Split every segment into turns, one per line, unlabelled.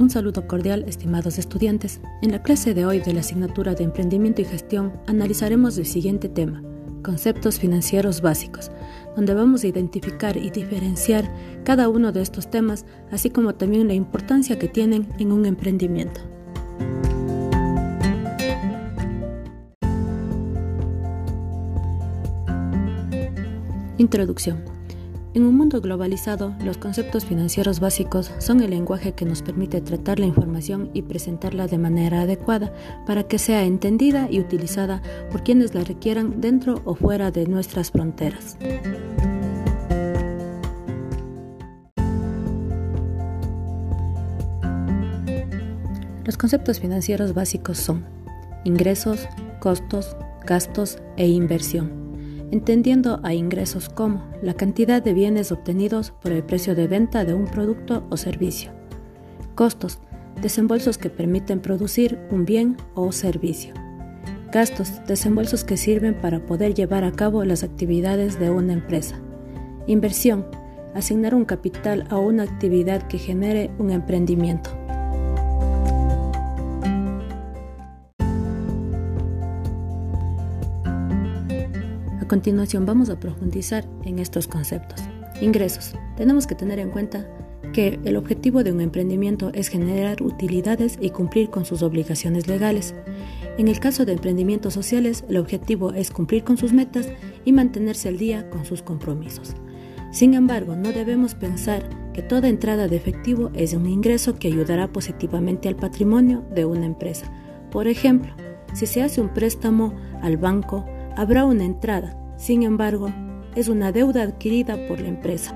Un saludo cordial, estimados estudiantes. En la clase de hoy de la asignatura de Emprendimiento y Gestión analizaremos el siguiente tema, conceptos financieros básicos, donde vamos a identificar y diferenciar cada uno de estos temas, así como también la importancia que tienen en un emprendimiento. Introducción. En un mundo globalizado, los conceptos financieros básicos son el lenguaje que nos permite tratar la información y presentarla de manera adecuada para que sea entendida y utilizada por quienes la requieran dentro o fuera de nuestras fronteras. Los conceptos financieros básicos son ingresos, costos, gastos e inversión entendiendo a ingresos como la cantidad de bienes obtenidos por el precio de venta de un producto o servicio. Costos, desembolsos que permiten producir un bien o servicio. Gastos, desembolsos que sirven para poder llevar a cabo las actividades de una empresa. Inversión, asignar un capital a una actividad que genere un emprendimiento. Continuación vamos a profundizar en estos conceptos. Ingresos. Tenemos que tener en cuenta que el objetivo de un emprendimiento es generar utilidades y cumplir con sus obligaciones legales. En el caso de emprendimientos sociales, el objetivo es cumplir con sus metas y mantenerse al día con sus compromisos. Sin embargo, no debemos pensar que toda entrada de efectivo es un ingreso que ayudará positivamente al patrimonio de una empresa. Por ejemplo, si se hace un préstamo al banco, habrá una entrada, sin embargo, es una deuda adquirida por la empresa.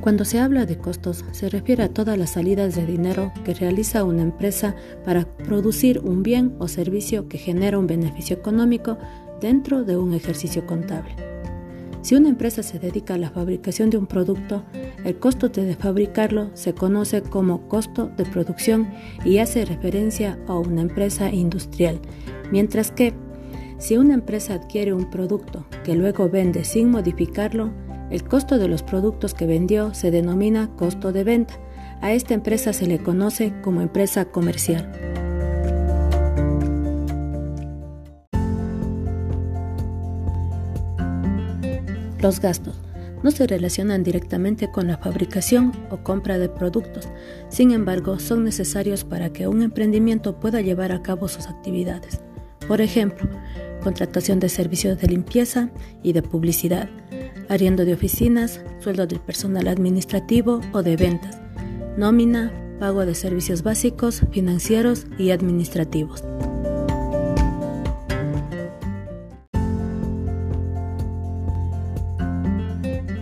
Cuando se habla de costos, se refiere a todas las salidas de dinero que realiza una empresa para producir un bien o servicio que genera un beneficio económico dentro de un ejercicio contable. Si una empresa se dedica a la fabricación de un producto, el costo de fabricarlo se conoce como costo de producción y hace referencia a una empresa industrial, mientras que si una empresa adquiere un producto que luego vende sin modificarlo, el costo de los productos que vendió se denomina costo de venta. A esta empresa se le conoce como empresa comercial. Los gastos no se relacionan directamente con la fabricación o compra de productos, sin embargo son necesarios para que un emprendimiento pueda llevar a cabo sus actividades. Por ejemplo, contratación de servicios de limpieza y de publicidad, arriendo de oficinas, sueldo del personal administrativo o de ventas, nómina, pago de servicios básicos, financieros y administrativos.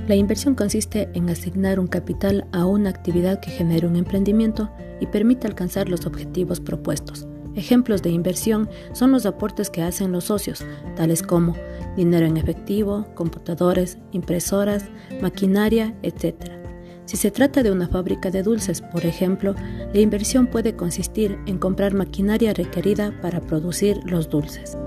La inversión consiste en asignar un capital a una actividad que genere un emprendimiento y permite alcanzar los objetivos propuestos. Ejemplos de inversión son los aportes que hacen los socios, tales como dinero en efectivo, computadores, impresoras, maquinaria, etc. Si se trata de una fábrica de dulces, por ejemplo, la inversión puede consistir en comprar maquinaria requerida para producir los dulces.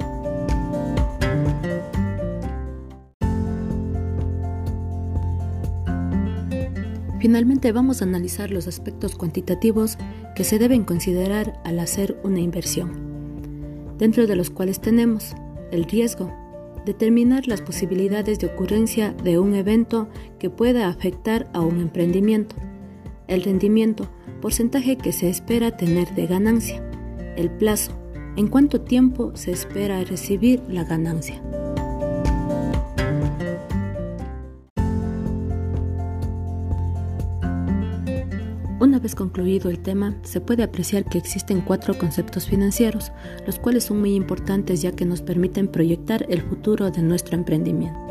Finalmente vamos a analizar los aspectos cuantitativos que se deben considerar al hacer una inversión, dentro de los cuales tenemos el riesgo, determinar las posibilidades de ocurrencia de un evento que pueda afectar a un emprendimiento, el rendimiento, porcentaje que se espera tener de ganancia, el plazo, en cuánto tiempo se espera recibir la ganancia. Una vez concluido el tema, se puede apreciar que existen cuatro conceptos financieros, los cuales son muy importantes ya que nos permiten proyectar el futuro de nuestro emprendimiento.